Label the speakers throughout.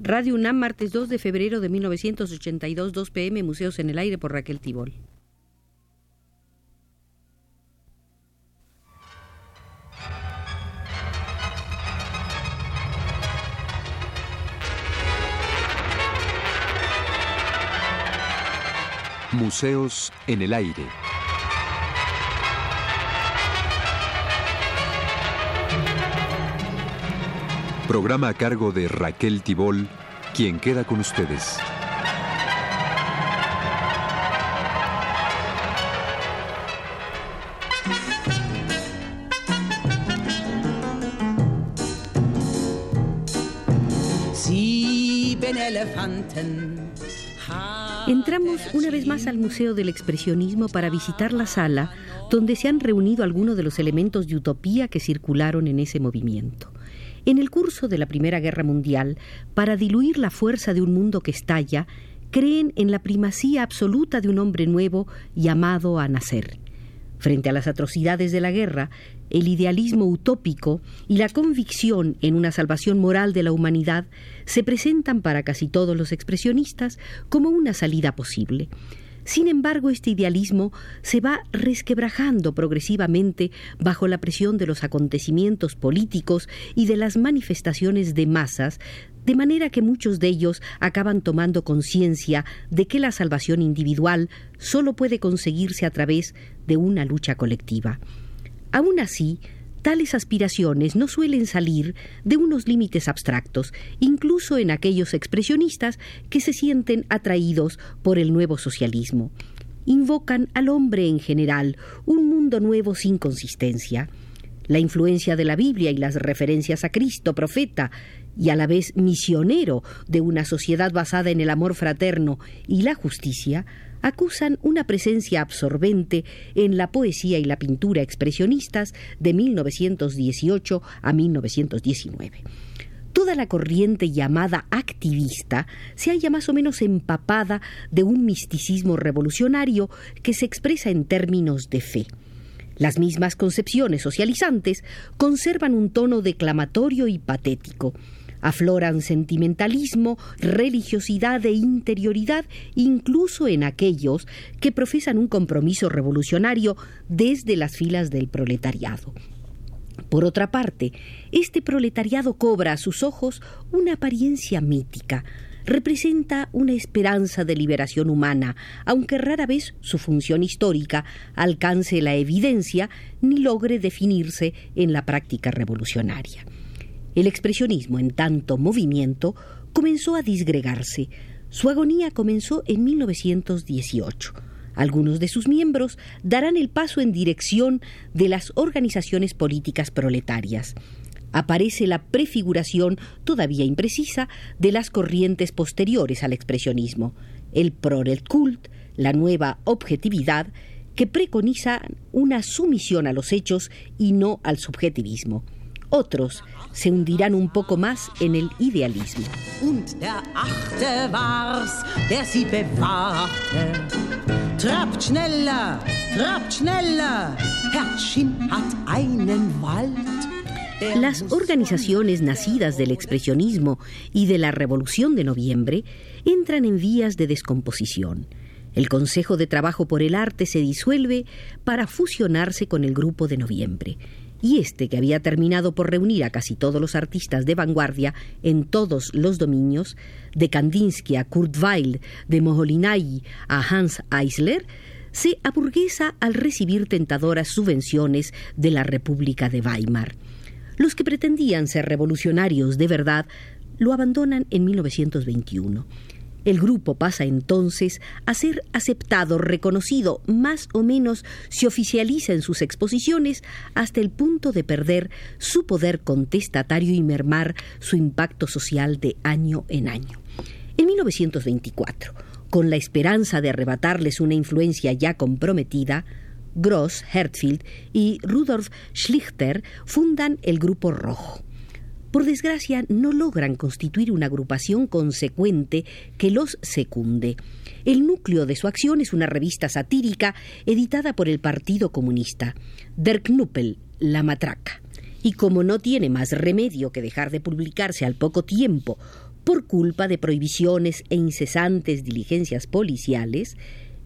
Speaker 1: Radio UNAM, martes 2 de febrero de 1982, 2 pm, Museos en el Aire por Raquel Tibol.
Speaker 2: Museos en el Aire. Programa a cargo de Raquel Tibol, quien queda con ustedes.
Speaker 1: Entramos una vez más al Museo del Expresionismo para visitar la sala donde se han reunido algunos de los elementos de utopía que circularon en ese movimiento. En el curso de la Primera Guerra Mundial, para diluir la fuerza de un mundo que estalla, creen en la primacía absoluta de un hombre nuevo llamado a nacer. Frente a las atrocidades de la guerra, el idealismo utópico y la convicción en una salvación moral de la humanidad se presentan para casi todos los expresionistas como una salida posible. Sin embargo, este idealismo se va resquebrajando progresivamente bajo la presión de los acontecimientos políticos y de las manifestaciones de masas, de manera que muchos de ellos acaban tomando conciencia de que la salvación individual solo puede conseguirse a través de una lucha colectiva. Aún así, Tales aspiraciones no suelen salir de unos límites abstractos, incluso en aquellos expresionistas que se sienten atraídos por el nuevo socialismo. Invocan al hombre en general, un mundo nuevo sin consistencia. La influencia de la Biblia y las referencias a Cristo, profeta, y a la vez misionero de una sociedad basada en el amor fraterno y la justicia, acusan una presencia absorbente en la poesía y la pintura expresionistas de 1918 a 1919. Toda la corriente llamada activista se halla más o menos empapada de un misticismo revolucionario que se expresa en términos de fe. Las mismas concepciones socializantes conservan un tono declamatorio y patético, Afloran sentimentalismo, religiosidad e interioridad incluso en aquellos que profesan un compromiso revolucionario desde las filas del proletariado. Por otra parte, este proletariado cobra a sus ojos una apariencia mítica, representa una esperanza de liberación humana, aunque rara vez su función histórica alcance la evidencia ni logre definirse en la práctica revolucionaria. El expresionismo, en tanto movimiento, comenzó a disgregarse. Su agonía comenzó en 1918. Algunos de sus miembros darán el paso en dirección de las organizaciones políticas proletarias. Aparece la prefiguración, todavía imprecisa, de las corrientes posteriores al expresionismo, el Cult, la nueva objetividad, que preconiza una sumisión a los hechos y no al subjetivismo. Otros se hundirán un poco más en el idealismo. Las organizaciones nacidas del expresionismo y de la Revolución de Noviembre entran en vías de descomposición. El Consejo de Trabajo por el Arte se disuelve para fusionarse con el Grupo de Noviembre y este, que había terminado por reunir a casi todos los artistas de vanguardia en todos los dominios, de Kandinsky a Kurt Weill, de Moholy-Nagy a Hans Eisler, se aburguesa al recibir tentadoras subvenciones de la República de Weimar. Los que pretendían ser revolucionarios de verdad lo abandonan en 1921. El grupo pasa entonces a ser aceptado, reconocido, más o menos se oficializa en sus exposiciones hasta el punto de perder su poder contestatario y mermar su impacto social de año en año. En 1924, con la esperanza de arrebatarles una influencia ya comprometida, Gross, Hertfield y Rudolf Schlichter fundan el Grupo Rojo por desgracia, no logran constituir una agrupación consecuente que los secunde. El núcleo de su acción es una revista satírica editada por el Partido Comunista, Der Knuppel, La Matraca. y como no tiene más remedio que dejar de publicarse al poco tiempo por culpa de prohibiciones e incesantes diligencias policiales,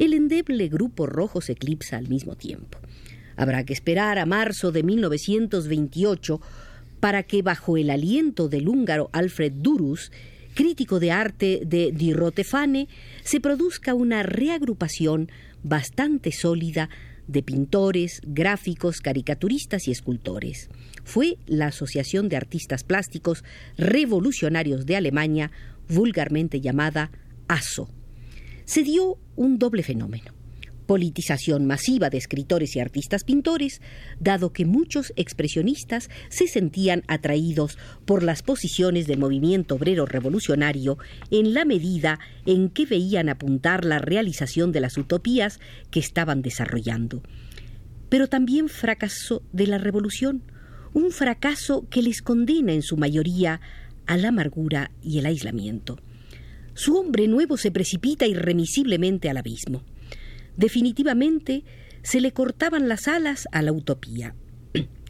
Speaker 1: el endeble Grupo Rojo se eclipsa al mismo tiempo. Habrá que esperar a marzo de 1928 para que, bajo el aliento del húngaro Alfred Durus, crítico de arte de Di Rotefane, se produzca una reagrupación bastante sólida de pintores, gráficos, caricaturistas y escultores. Fue la Asociación de Artistas Plásticos Revolucionarios de Alemania, vulgarmente llamada ASO. Se dio un doble fenómeno politización masiva de escritores y artistas pintores, dado que muchos expresionistas se sentían atraídos por las posiciones del movimiento obrero revolucionario en la medida en que veían apuntar la realización de las utopías que estaban desarrollando. Pero también fracaso de la revolución, un fracaso que les condena en su mayoría a la amargura y el aislamiento. Su hombre nuevo se precipita irremisiblemente al abismo. Definitivamente se le cortaban las alas a la utopía.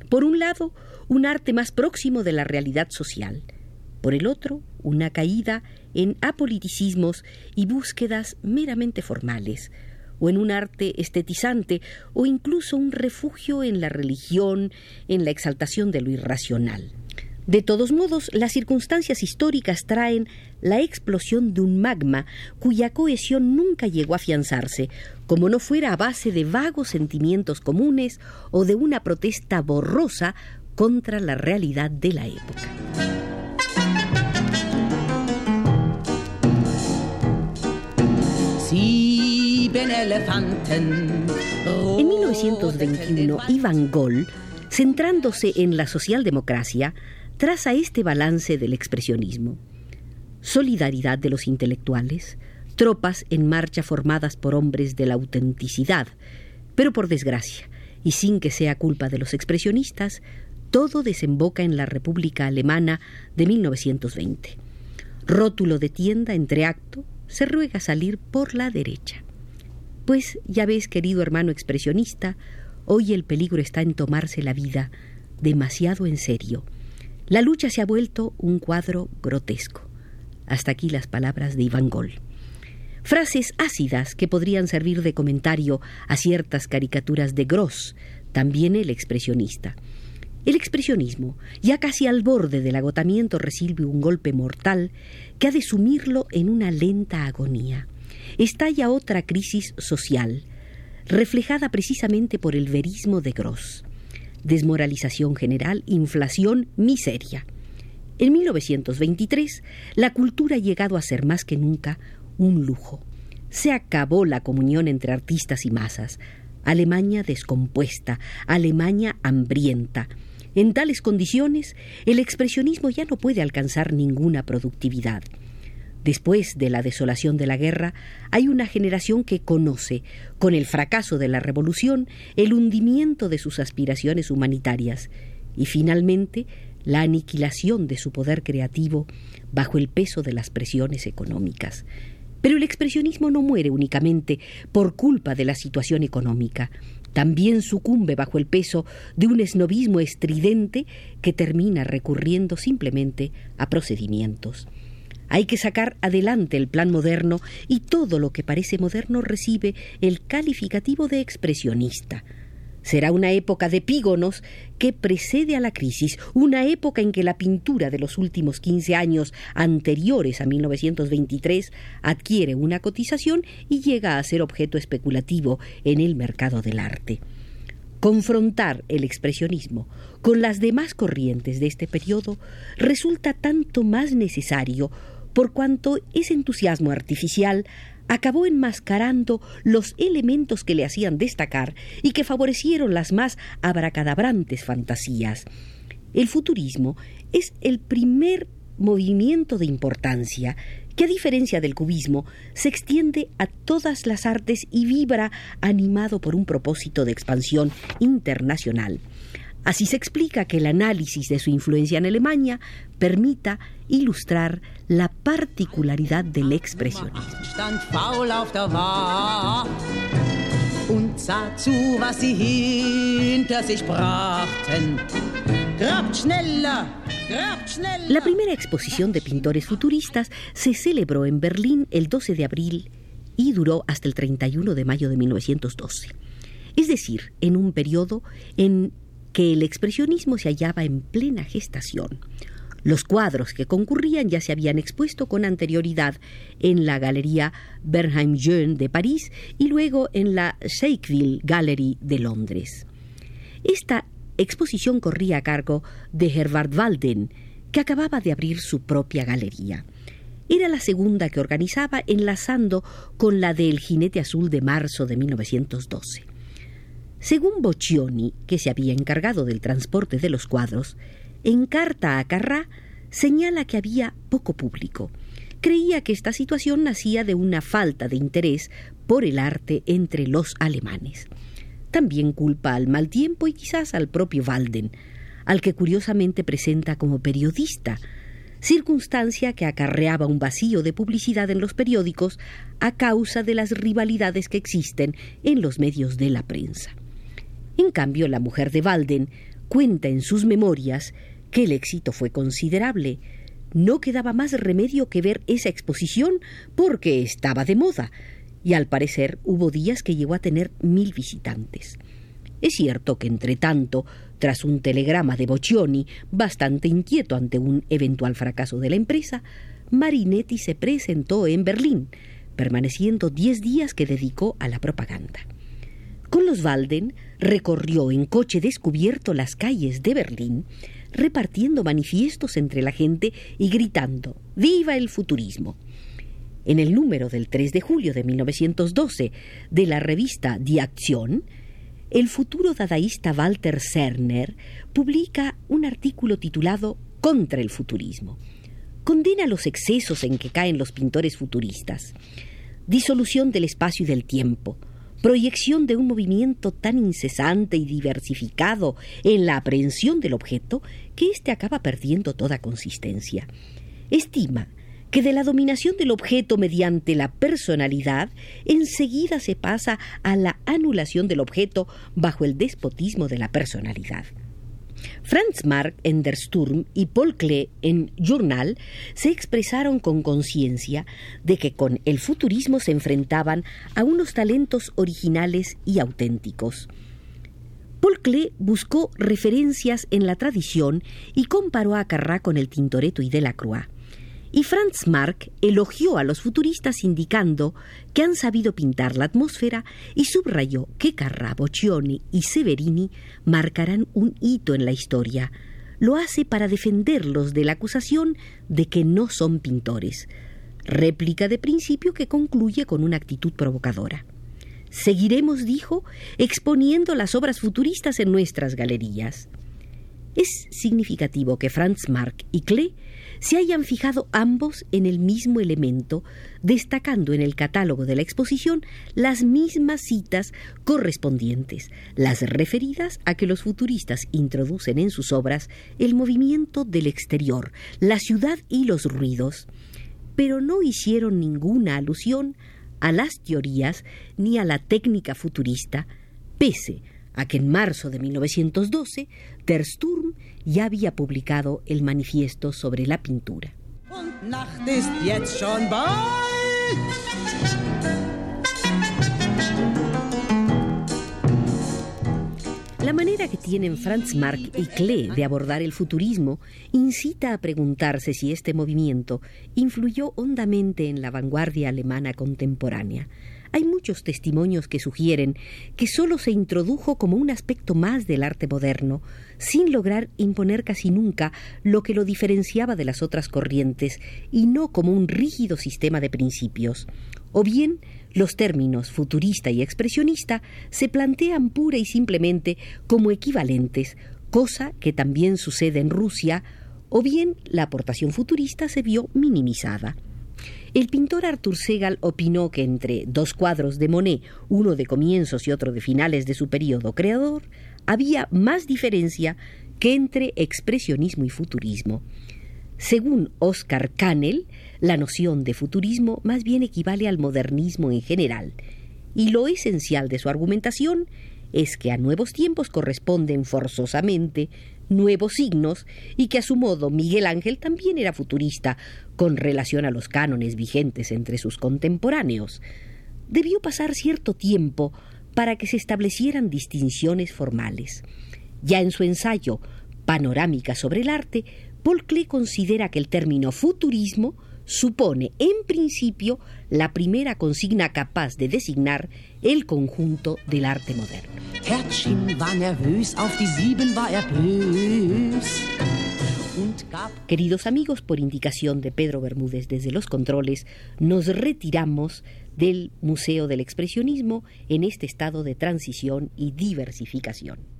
Speaker 1: Por un lado, un arte más próximo de la realidad social. Por el otro, una caída en apoliticismos y búsquedas meramente formales, o en un arte estetizante, o incluso un refugio en la religión, en la exaltación de lo irracional. De todos modos, las circunstancias históricas traen la explosión de un magma cuya cohesión nunca llegó a afianzarse, como no fuera a base de vagos sentimientos comunes o de una protesta borrosa contra la realidad de la época. En 1921, Iván Gol, centrándose en la socialdemocracia, traza este balance del expresionismo. Solidaridad de los intelectuales, tropas en marcha formadas por hombres de la autenticidad, pero por desgracia, y sin que sea culpa de los expresionistas, todo desemboca en la República Alemana de 1920. Rótulo de tienda entre acto, se ruega salir por la derecha. Pues ya ves, querido hermano expresionista, hoy el peligro está en tomarse la vida demasiado en serio la lucha se ha vuelto un cuadro grotesco. Hasta aquí las palabras de Iván Gol. Frases ácidas que podrían servir de comentario a ciertas caricaturas de Gross, también el expresionista. El expresionismo, ya casi al borde del agotamiento, recibe un golpe mortal que ha de sumirlo en una lenta agonía. Estalla otra crisis social, reflejada precisamente por el verismo de Gross desmoralización general, inflación, miseria. En 1923, la cultura ha llegado a ser más que nunca un lujo. Se acabó la comunión entre artistas y masas. Alemania descompuesta, Alemania hambrienta. En tales condiciones, el expresionismo ya no puede alcanzar ninguna productividad. Después de la desolación de la guerra, hay una generación que conoce, con el fracaso de la revolución, el hundimiento de sus aspiraciones humanitarias y finalmente la aniquilación de su poder creativo bajo el peso de las presiones económicas. Pero el expresionismo no muere únicamente por culpa de la situación económica, también sucumbe bajo el peso de un esnovismo estridente que termina recurriendo simplemente a procedimientos. Hay que sacar adelante el plan moderno y todo lo que parece moderno recibe el calificativo de expresionista. Será una época de pígonos que precede a la crisis, una época en que la pintura de los últimos 15 años anteriores a 1923 adquiere una cotización y llega a ser objeto especulativo en el mercado del arte. Confrontar el expresionismo con las demás corrientes de este periodo resulta tanto más necesario por cuanto ese entusiasmo artificial acabó enmascarando los elementos que le hacían destacar y que favorecieron las más abracadabrantes fantasías. El futurismo es el primer movimiento de importancia que a diferencia del cubismo se extiende a todas las artes y vibra animado por un propósito de expansión internacional. Así se explica que el análisis de su influencia en Alemania permita ilustrar la particularidad del expresionismo. La primera exposición de pintores futuristas se celebró en Berlín el 12 de abril y duró hasta el 31 de mayo de 1912. Es decir, en un periodo en que el expresionismo se hallaba en plena gestación. Los cuadros que concurrían ya se habían expuesto con anterioridad en la Galería Bernheim-Jeune de París y luego en la Sackville Gallery de Londres. Esta exposición corría a cargo de Herbert Walden, que acababa de abrir su propia galería. Era la segunda que organizaba enlazando con la del Jinete Azul de marzo de 1912. Según Boccioni, que se había encargado del transporte de los cuadros, en carta a Carrá señala que había poco público. Creía que esta situación nacía de una falta de interés por el arte entre los alemanes. También culpa al mal tiempo y quizás al propio Walden, al que curiosamente presenta como periodista, circunstancia que acarreaba un vacío de publicidad en los periódicos a causa de las rivalidades que existen en los medios de la prensa. En cambio, la mujer de Walden cuenta en sus memorias que el éxito fue considerable. No quedaba más remedio que ver esa exposición porque estaba de moda, y al parecer hubo días que llegó a tener mil visitantes. Es cierto que, entre tanto, tras un telegrama de Boccioni, bastante inquieto ante un eventual fracaso de la empresa, Marinetti se presentó en Berlín, permaneciendo diez días que dedicó a la propaganda. Con los Walden recorrió en coche descubierto las calles de Berlín, repartiendo manifiestos entre la gente y gritando ¡Viva el futurismo! En el número del 3 de julio de 1912 de la revista Die Aktion, el futuro dadaísta Walter Cerner publica un artículo titulado Contra el futurismo. Condena los excesos en que caen los pintores futuristas, disolución del espacio y del tiempo, proyección de un movimiento tan incesante y diversificado en la aprehensión del objeto que éste acaba perdiendo toda consistencia. Estima que de la dominación del objeto mediante la personalidad enseguida se pasa a la anulación del objeto bajo el despotismo de la personalidad. Franz Marc en Der Sturm y Paul Klee en Journal se expresaron con conciencia de que con el futurismo se enfrentaban a unos talentos originales y auténticos. Paul Klee buscó referencias en la tradición y comparó a Carrá con el Tintoretto y Delacroix. Y Franz Marc elogió a los futuristas indicando que han sabido pintar la atmósfera y subrayó que Carrà, Boccioni y Severini marcarán un hito en la historia. Lo hace para defenderlos de la acusación de que no son pintores. Réplica de principio que concluye con una actitud provocadora. Seguiremos, dijo, exponiendo las obras futuristas en nuestras galerías. Es significativo que Franz Marc y Klee se hayan fijado ambos en el mismo elemento, destacando en el catálogo de la exposición las mismas citas correspondientes, las referidas a que los futuristas introducen en sus obras el movimiento del exterior, la ciudad y los ruidos, pero no hicieron ninguna alusión a las teorías ni a la técnica futurista, pese a que en marzo de 1912 Der Sturm ya había publicado el manifiesto sobre la pintura. La manera que tienen Franz Marc y Klee de abordar el futurismo incita a preguntarse si este movimiento influyó hondamente en la vanguardia alemana contemporánea. Hay muchos testimonios que sugieren que sólo se introdujo como un aspecto más del arte moderno, sin lograr imponer casi nunca lo que lo diferenciaba de las otras corrientes, y no como un rígido sistema de principios. O bien, los términos futurista y expresionista se plantean pura y simplemente como equivalentes, cosa que también sucede en Rusia, o bien la aportación futurista se vio minimizada. El pintor Arthur Segal opinó que entre dos cuadros de Monet, uno de comienzos y otro de finales de su periodo creador, había más diferencia que entre expresionismo y futurismo. Según Oscar Canel, la noción de futurismo más bien equivale al modernismo en general, y lo esencial de su argumentación es que a nuevos tiempos corresponden forzosamente nuevos signos y que a su modo Miguel Ángel también era futurista con relación a los cánones vigentes entre sus contemporáneos. Debió pasar cierto tiempo para que se establecieran distinciones formales. Ya en su ensayo Panorámica sobre el arte, Paul Klee considera que el término futurismo supone en principio la primera consigna capaz de designar el conjunto del arte moderno. Queridos amigos, por indicación de Pedro Bermúdez desde los controles, nos retiramos del Museo del Expresionismo en este estado de transición y diversificación.